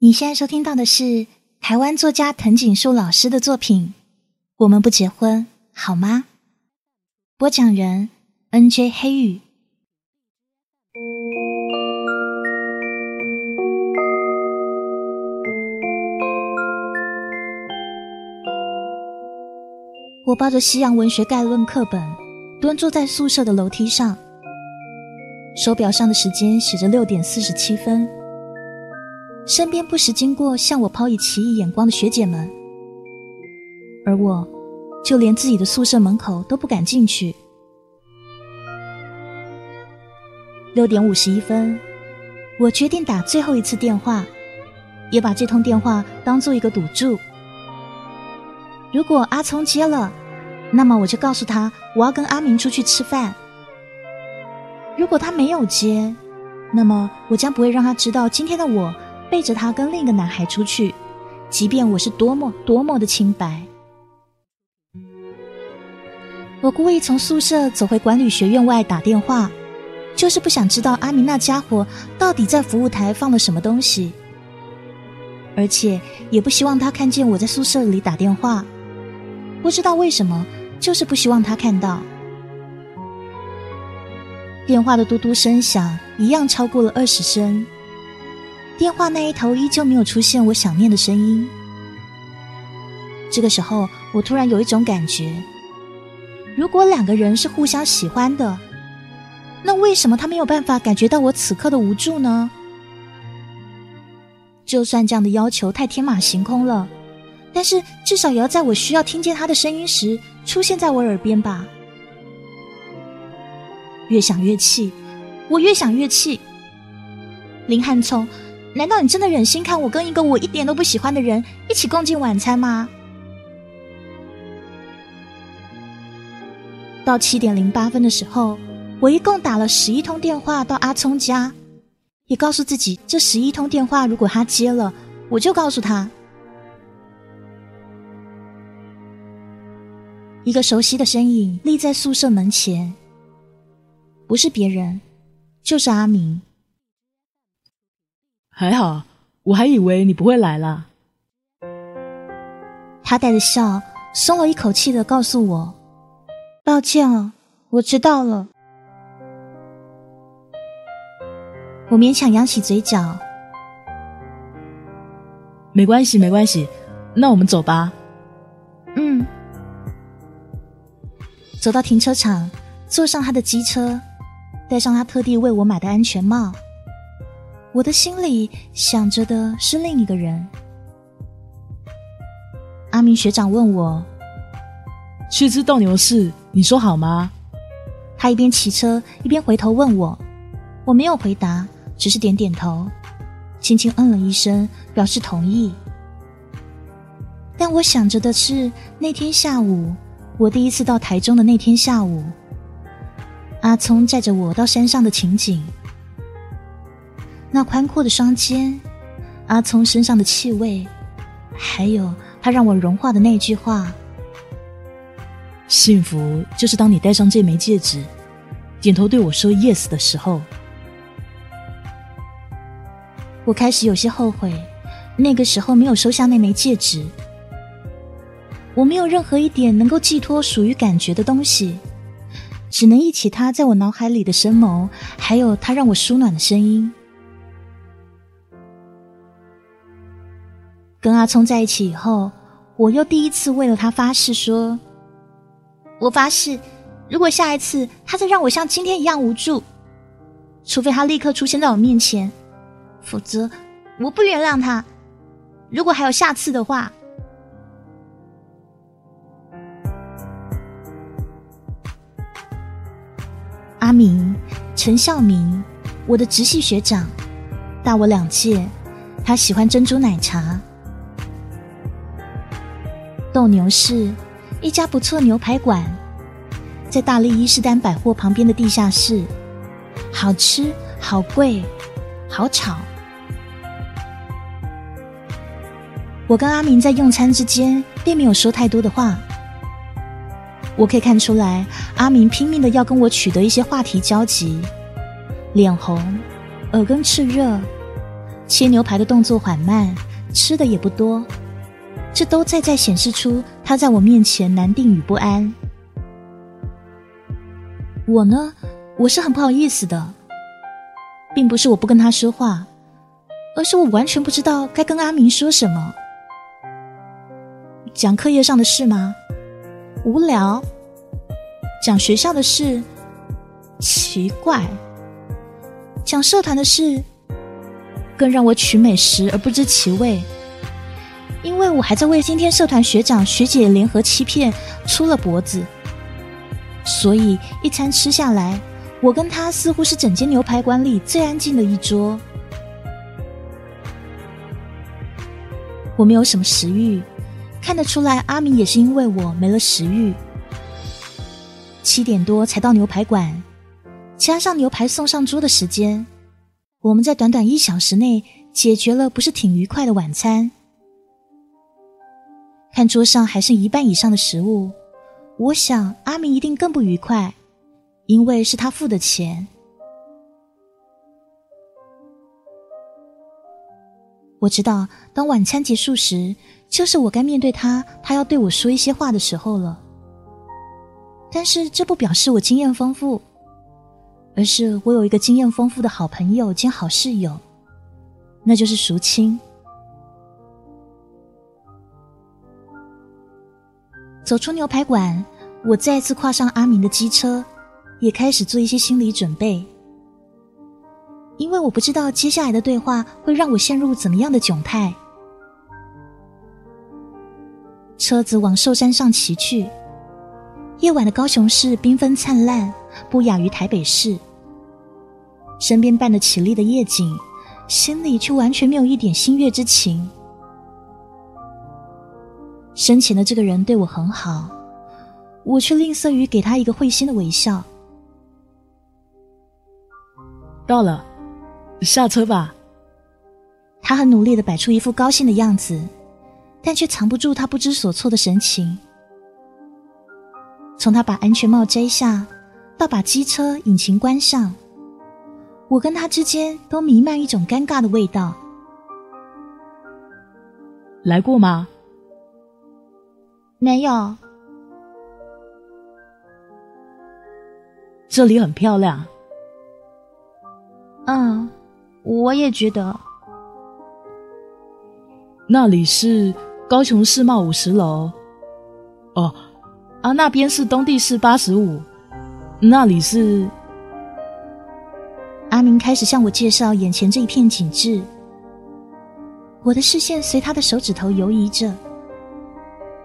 你现在收听到的是台湾作家藤井树老师的作品《我们不结婚好吗》？播讲人 N.J. 黑羽。我抱着《西洋文学概论》课本，蹲坐在宿舍的楼梯上，手表上的时间写着六点四十七分。身边不时经过向我抛以奇异眼光的学姐们，而我，就连自己的宿舍门口都不敢进去。六点五十一分，我决定打最后一次电话，也把这通电话当做一个赌注。如果阿聪接了，那么我就告诉他我要跟阿明出去吃饭；如果他没有接，那么我将不会让他知道今天的我。背着他跟另一个男孩出去，即便我是多么多么的清白。我故意从宿舍走回管理学院外打电话，就是不想知道阿明那家伙到底在服务台放了什么东西，而且也不希望他看见我在宿舍里打电话。不知道为什么，就是不希望他看到。电话的嘟嘟声响，一样超过了二十声。电话那一头依旧没有出现我想念的声音。这个时候，我突然有一种感觉：如果两个人是互相喜欢的，那为什么他没有办法感觉到我此刻的无助呢？就算这样的要求太天马行空了，但是至少也要在我需要听见他的声音时出现在我耳边吧。越想越气，我越想越气。林汉聪。难道你真的忍心看我跟一个我一点都不喜欢的人一起共进晚餐吗？到七点零八分的时候，我一共打了十一通电话到阿聪家，也告诉自己，这十一通电话如果他接了，我就告诉他。一个熟悉的身影立在宿舍门前，不是别人，就是阿明。还好，我还以为你不会来了。他带着笑，松了一口气的告诉我：“抱歉啊，我知道了。”我勉强扬起嘴角：“没关系，没关系，那我们走吧。”嗯。走到停车场，坐上他的机车，戴上他特地为我买的安全帽。我的心里想着的是另一个人。阿明学长问我：“去吃斗牛士，你说好吗？”他一边骑车一边回头问我，我没有回答，只是点点头，轻轻嗯了一声，表示同意。但我想着的是那天下午，我第一次到台中的那天下午，阿聪载着我到山上的情景。那宽阔的双肩，阿聪身上的气味，还有他让我融化的那句话：“幸福就是当你戴上这枚戒指，点头对我说 yes 的时候。”我开始有些后悔，那个时候没有收下那枚戒指。我没有任何一点能够寄托属于感觉的东西，只能忆起他在我脑海里的深眸，还有他让我舒暖的声音。跟阿聪在一起以后，我又第一次为了他发誓说：“我发誓，如果下一次他再让我像今天一样无助，除非他立刻出现在我面前，否则我不原谅他。如果还有下次的话。”阿明，陈孝明，我的直系学长，大我两届，他喜欢珍珠奶茶。斗牛士，一家不错牛排馆，在大利伊士丹百货旁边的地下室，好吃，好贵，好吵。我跟阿明在用餐之间，并没有说太多的话。我可以看出来，阿明拼命的要跟我取得一些话题交集，脸红，耳根炽热，切牛排的动作缓慢，吃的也不多，这都在在显示出他在我面前难定与不安。我呢，我是很不好意思的，并不是我不跟他说话，而是我完全不知道该跟阿明说什么。讲课业上的事吗？无聊。讲学校的事？奇怪。讲社团的事？更让我取美食而不知其味，因为我还在为今天社团学长学姐联合欺骗出了脖子。所以一餐吃下来，我跟他似乎是整间牛排馆里最安静的一桌。我没有什么食欲，看得出来阿明也是因为我没了食欲。七点多才到牛排馆，加上牛排送上桌的时间，我们在短短一小时内解决了不是挺愉快的晚餐。看桌上还剩一半以上的食物。我想阿明一定更不愉快，因为是他付的钱。我知道，当晚餐结束时，就是我该面对他，他要对我说一些话的时候了。但是这不表示我经验丰富，而是我有一个经验丰富的好朋友兼好室友，那就是淑清。走出牛排馆，我再次跨上阿明的机车，也开始做一些心理准备，因为我不知道接下来的对话会让我陷入怎么样的窘态。车子往寿山上骑去，夜晚的高雄市缤纷灿烂，不亚于台北市。身边伴着绮丽的夜景，心里却完全没有一点心悦之情。生前的这个人对我很好，我却吝啬于给他一个会心的微笑。到了，下车吧。他很努力的摆出一副高兴的样子，但却藏不住他不知所措的神情。从他把安全帽摘下，到把机车引擎关上，我跟他之间都弥漫一种尴尬的味道。来过吗？没有，这里很漂亮。嗯，我也觉得。那里是高雄世贸五十楼。哦，啊，那边是东地市八十五。那里是。阿明开始向我介绍眼前这一片景致，我的视线随他的手指头游移着。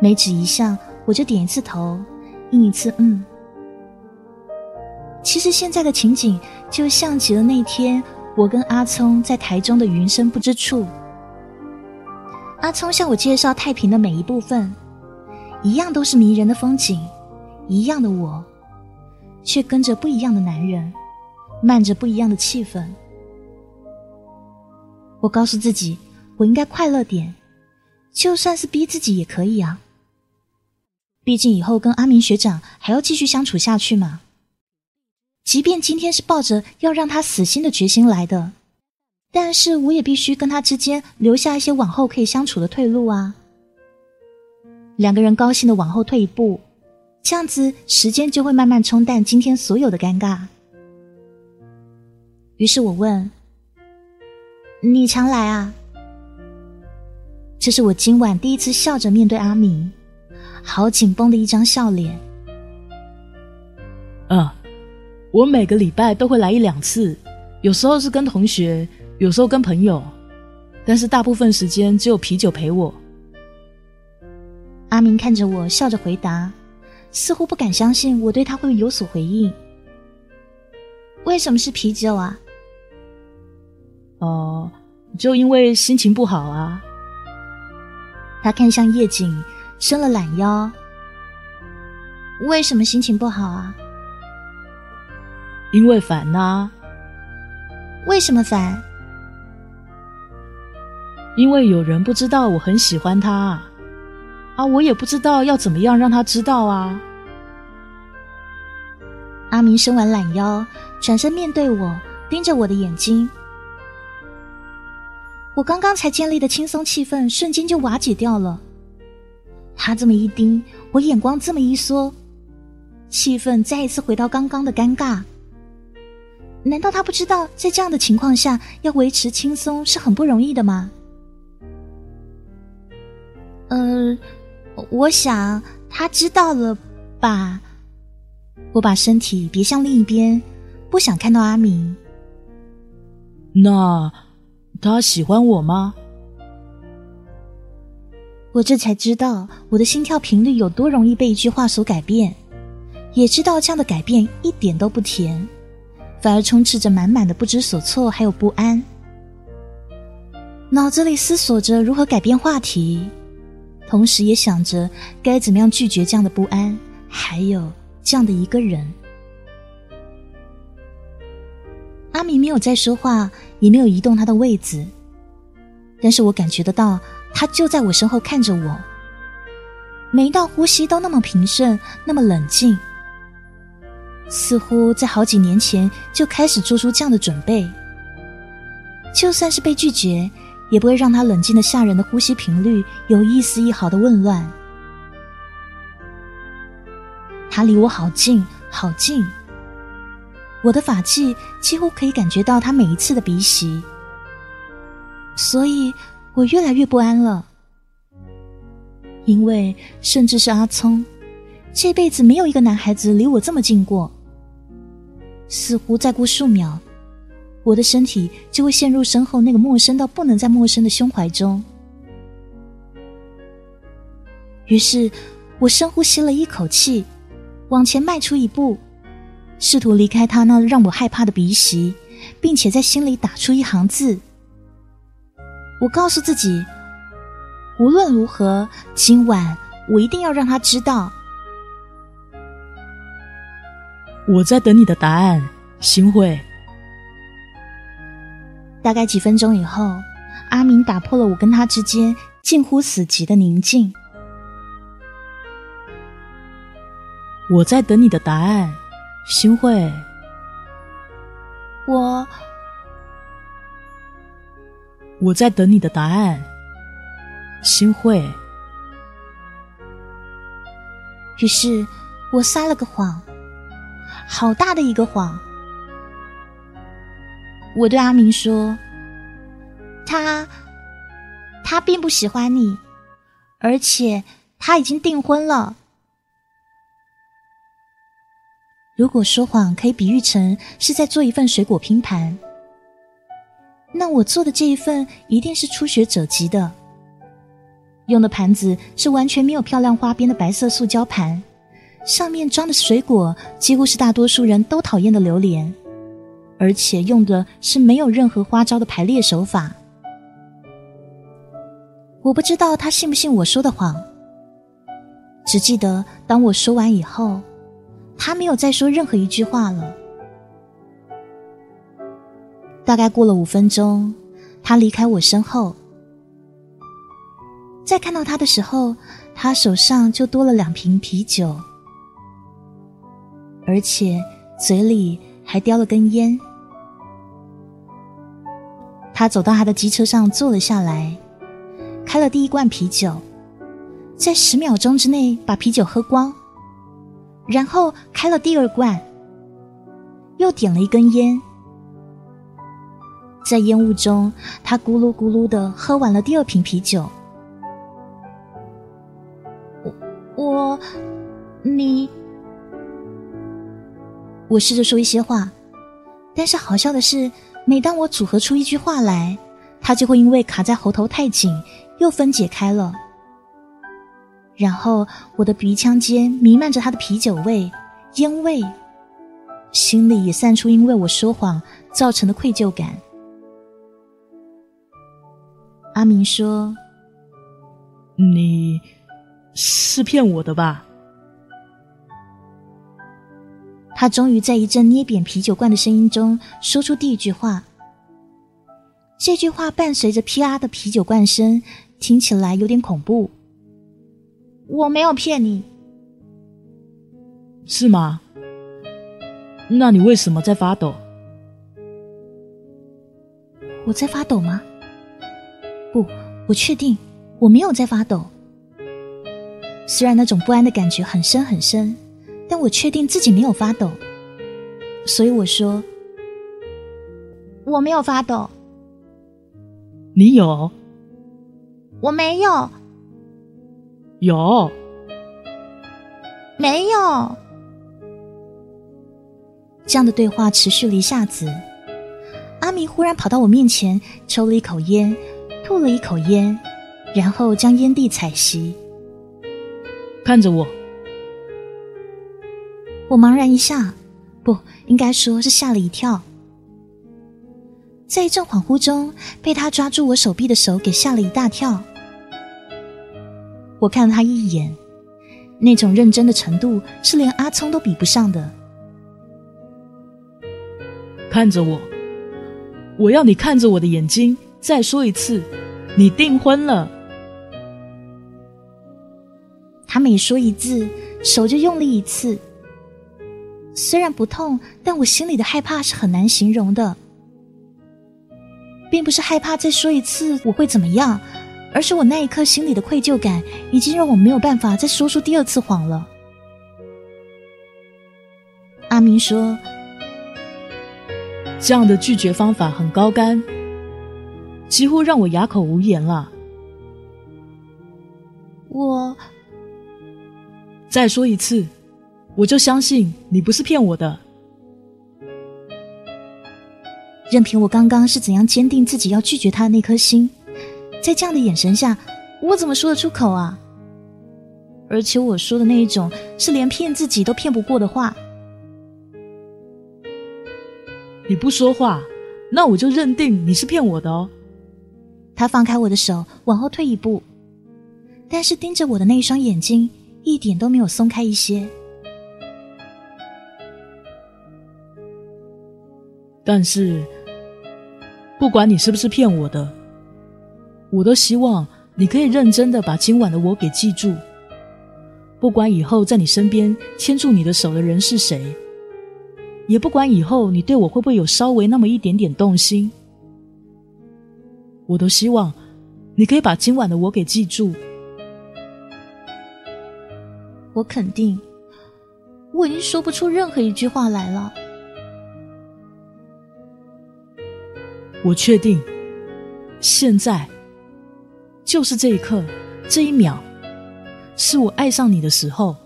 每指一项，我就点一次头，应一次嗯。其实现在的情景就像极了那天我跟阿聪在台中的云深不知处。阿聪向我介绍太平的每一部分，一样都是迷人的风景，一样的我，却跟着不一样的男人，漫着不一样的气氛。我告诉自己，我应该快乐点，就算是逼自己也可以啊。毕竟以后跟阿明学长还要继续相处下去嘛。即便今天是抱着要让他死心的决心来的，但是我也必须跟他之间留下一些往后可以相处的退路啊。两个人高兴的往后退一步，这样子时间就会慢慢冲淡今天所有的尴尬。于是我问：“你常来啊？”这是我今晚第一次笑着面对阿明。好紧绷的一张笑脸。嗯，我每个礼拜都会来一两次，有时候是跟同学，有时候跟朋友，但是大部分时间只有啤酒陪我。阿明看着我，笑着回答，似乎不敢相信我对他会有所回应。为什么是啤酒啊？哦，就因为心情不好啊。他看向夜景。伸了懒腰，为什么心情不好啊？因为烦呐。为什么烦？因为有人不知道我很喜欢他，啊，我也不知道要怎么样让他知道啊。阿明伸完懒腰，转身面对我，盯着我的眼睛。我刚刚才建立的轻松气氛瞬间就瓦解掉了。他这么一盯，我眼光这么一缩，气氛再一次回到刚刚的尴尬。难道他不知道在这样的情况下要维持轻松是很不容易的吗？呃，我想他知道了吧。我把身体别向另一边，不想看到阿明。那他喜欢我吗？我这才知道我的心跳频率有多容易被一句话所改变，也知道这样的改变一点都不甜。反而充斥着满满的不知所措，还有不安。脑子里思索着如何改变话题，同时也想着该怎么样拒绝这样的不安，还有这样的一个人。阿明没有再说话，也没有移动他的位子，但是我感觉得到，他就在我身后看着我，每一道呼吸都那么平顺，那么冷静。似乎在好几年前就开始做出这样的准备，就算是被拒绝，也不会让他冷静的吓人的呼吸频率有一丝一毫的紊乱。他离我好近，好近，我的法器几乎可以感觉到他每一次的鼻息，所以我越来越不安了，因为甚至是阿聪。这辈子没有一个男孩子离我这么近过。似乎再过数秒，我的身体就会陷入身后那个陌生到不能再陌生的胸怀中。于是，我深呼吸了一口气，往前迈出一步，试图离开他那让我害怕的鼻息，并且在心里打出一行字。我告诉自己，无论如何，今晚我一定要让他知道。我在等你的答案，新慧。大概几分钟以后，阿明打破了我跟他之间近乎死寂的宁静。我在等你的答案，新慧。我我在等你的答案，新会。于是我撒了个谎。好大的一个谎！我对阿明说：“他，他并不喜欢你，而且他已经订婚了。如果说谎可以比喻成是在做一份水果拼盘，那我做的这一份一定是初学者级的。用的盘子是完全没有漂亮花边的白色塑胶盘。”上面装的水果几乎是大多数人都讨厌的榴莲，而且用的是没有任何花招的排列手法。我不知道他信不信我说的谎，只记得当我说完以后，他没有再说任何一句话了。大概过了五分钟，他离开我身后，再看到他的时候，他手上就多了两瓶啤酒。而且嘴里还叼了根烟。他走到他的机车上坐了下来，开了第一罐啤酒，在十秒钟之内把啤酒喝光，然后开了第二罐，又点了一根烟，在烟雾中，他咕噜咕噜的喝完了第二瓶啤酒。我我你。我试着说一些话，但是好笑的是，每当我组合出一句话来，它就会因为卡在喉头太紧，又分解开了。然后我的鼻腔间弥漫着他的啤酒味、烟味，心里也散出因为我说谎造成的愧疚感。阿明说：“你是骗我的吧？”他终于在一阵捏扁啤酒罐的声音中说出第一句话。这句话伴随着噼啦的啤酒罐声，听起来有点恐怖。我没有骗你，是吗？那你为什么在发抖？我在发抖吗？不，我确定我没有在发抖。虽然那种不安的感觉很深很深，但我确定自己没有发抖。所以我说，我没有发抖。你有？我没有。有？没有。这样的对话持续了一下子，阿明忽然跑到我面前，抽了一口烟，吐了一口烟，然后将烟蒂踩熄，看着我。我茫然一下，不应该说是吓了一跳，在一阵恍惚中，被他抓住我手臂的手给吓了一大跳。我看了他一眼，那种认真的程度是连阿聪都比不上的。看着我，我要你看着我的眼睛，再说一次，你订婚了。他每说一字，手就用力一次。虽然不痛，但我心里的害怕是很难形容的，并不是害怕再说一次我会怎么样，而是我那一刻心里的愧疚感，已经让我没有办法再说出第二次谎了。阿明说。这样的拒绝方法很高干，几乎让我哑口无言了。我再说一次，我就相信你不是骗我的。任凭我刚刚是怎样坚定自己要拒绝他的那颗心，在这样的眼神下，我怎么说得出口啊？而且我说的那一种，是连骗自己都骗不过的话。你不说话，那我就认定你是骗我的哦。他放开我的手，往后退一步，但是盯着我的那一双眼睛一点都没有松开一些。但是，不管你是不是骗我的，我都希望你可以认真的把今晚的我给记住。不管以后在你身边牵住你的手的人是谁。也不管以后你对我会不会有稍微那么一点点动心，我都希望你可以把今晚的我给记住。我肯定，我已经说不出任何一句话来了。我确定，现在就是这一刻，这一秒，是我爱上你的时候。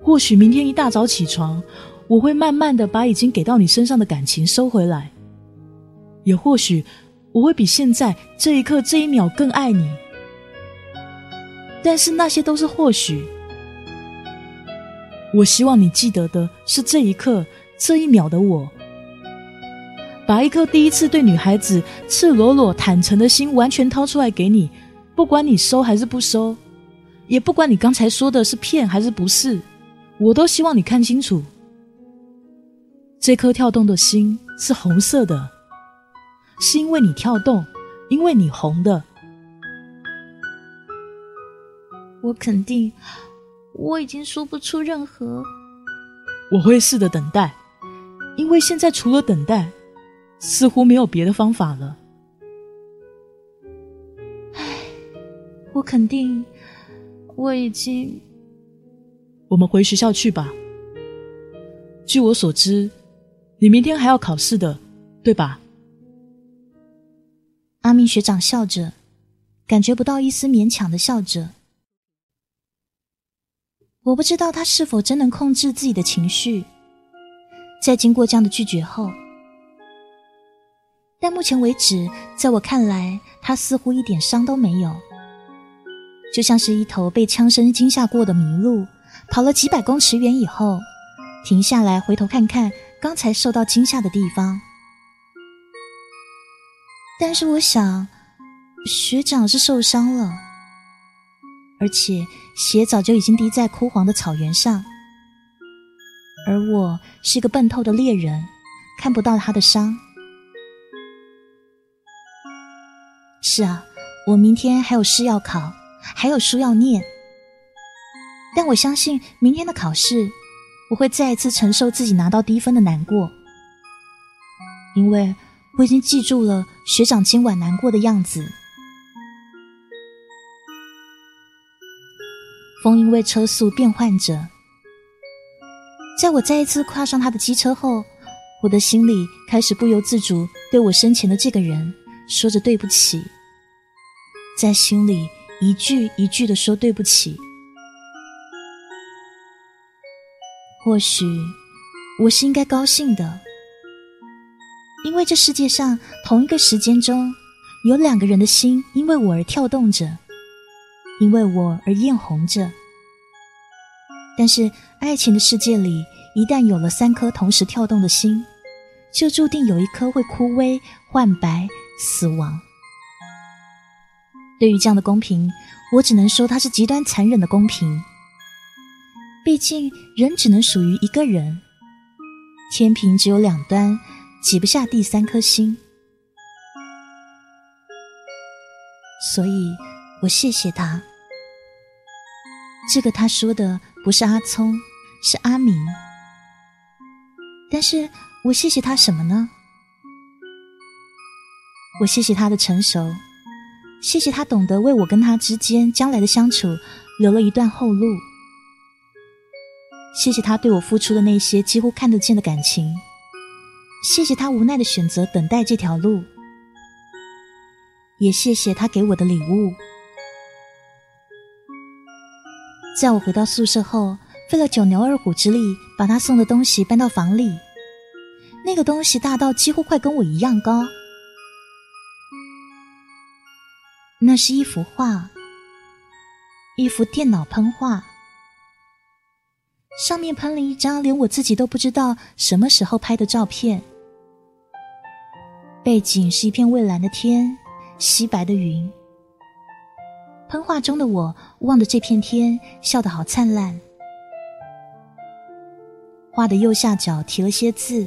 或许明天一大早起床。我会慢慢的把已经给到你身上的感情收回来，也或许我会比现在这一刻这一秒更爱你，但是那些都是或许。我希望你记得的是这一刻这一秒的我，把一颗第一次对女孩子赤裸裸坦诚的心完全掏出来给你，不管你收还是不收，也不管你刚才说的是骗还是不是，我都希望你看清楚。这颗跳动的心是红色的，是因为你跳动，因为你红的。我肯定，我已经说不出任何。我会试着等待，因为现在除了等待，似乎没有别的方法了。唉，我肯定，我已经。我们回学校去吧。据我所知。你明天还要考试的，对吧？阿明学长笑着，感觉不到一丝勉强的笑着。我不知道他是否真能控制自己的情绪，在经过这样的拒绝后，但目前为止，在我看来，他似乎一点伤都没有，就像是一头被枪声惊吓过的麋鹿，跑了几百公尺远以后，停下来回头看看。刚才受到惊吓的地方，但是我想，学长是受伤了，而且血早就已经滴在枯黄的草原上，而我是个笨透的猎人，看不到他的伤。是啊，我明天还有试要考，还有书要念，但我相信明天的考试。我会再一次承受自己拿到低分的难过，因为我已经记住了学长今晚难过的样子。风因为车速变换着在我再一次跨上他的机车后我的心里开始不由自主对我身前的这个人说着对不起在心里一句一句的说对不起。或许我是应该高兴的因为这世界上同一个时间中有两个人的心因为我而跳动着，因为我而艳红着。但是爱情的世界里，一旦有了三颗同时跳动的心，就注定有一颗会枯萎、幻白、死亡。对于这样的公平，我只能说它是极端残忍的公平。毕竟，人只能属于一个人，天平只有两端，挤不下第三颗心。所以我谢谢他。这个他说的不是阿聪，是阿明。但是我谢谢他什么呢？我谢谢他的成熟，谢谢他懂得为我跟他之间将来的相处留了一段后路。谢谢他对我付出的那些几乎看得见的感情，谢谢他无奈的选择等待这条路，也谢谢他给我的礼物。在我回到宿舍后，费了九牛二虎之力把他送的东西搬到房里，那个东西大到几乎快跟我一样高，那是一幅画，一幅电脑喷画。上面喷了一张连我自己都不知道什么时候拍的照片，背景是一片蔚蓝的天，稀白的云。喷画中的我望着这片天，笑得好灿烂。画的右下角提了些字：“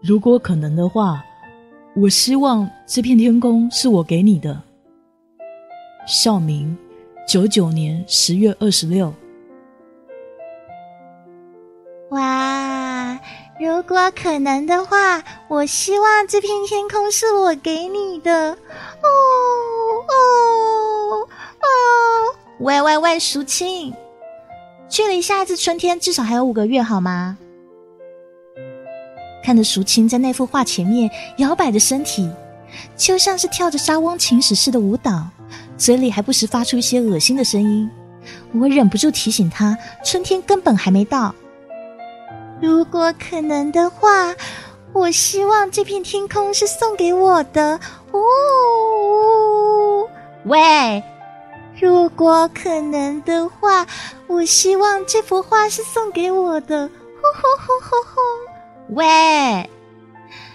如果可能的话，我希望这片天空是我给你的。”校名：九九年十月二十六。哇！如果可能的话，我希望这片天空是我给你的。哦哦哦！喂喂喂，淑清，距离下一次春天至少还有五个月，好吗？看着淑清在那幅画前面摇摆着身体，就像是跳着沙翁情史似的舞蹈，嘴里还不时发出一些恶心的声音。我忍不住提醒他，春天根本还没到。如果可能的话，我希望这片天空是送给我的。哦，喂！如果可能的话，我希望这幅画是送给我的。吼吼吼吼吼！喂！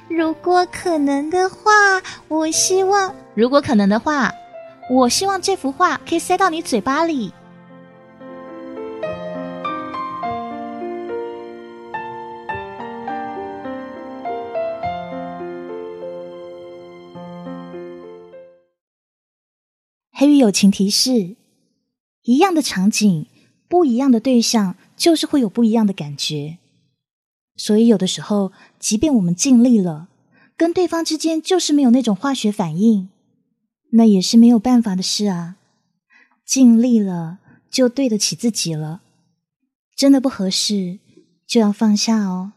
如果可能的话，我希望……如果可能的话，我希望这幅画可以塞到你嘴巴里。黑鱼友情提示：一样的场景，不一样的对象，就是会有不一样的感觉。所以有的时候，即便我们尽力了，跟对方之间就是没有那种化学反应，那也是没有办法的事啊。尽力了，就对得起自己了。真的不合适，就要放下哦。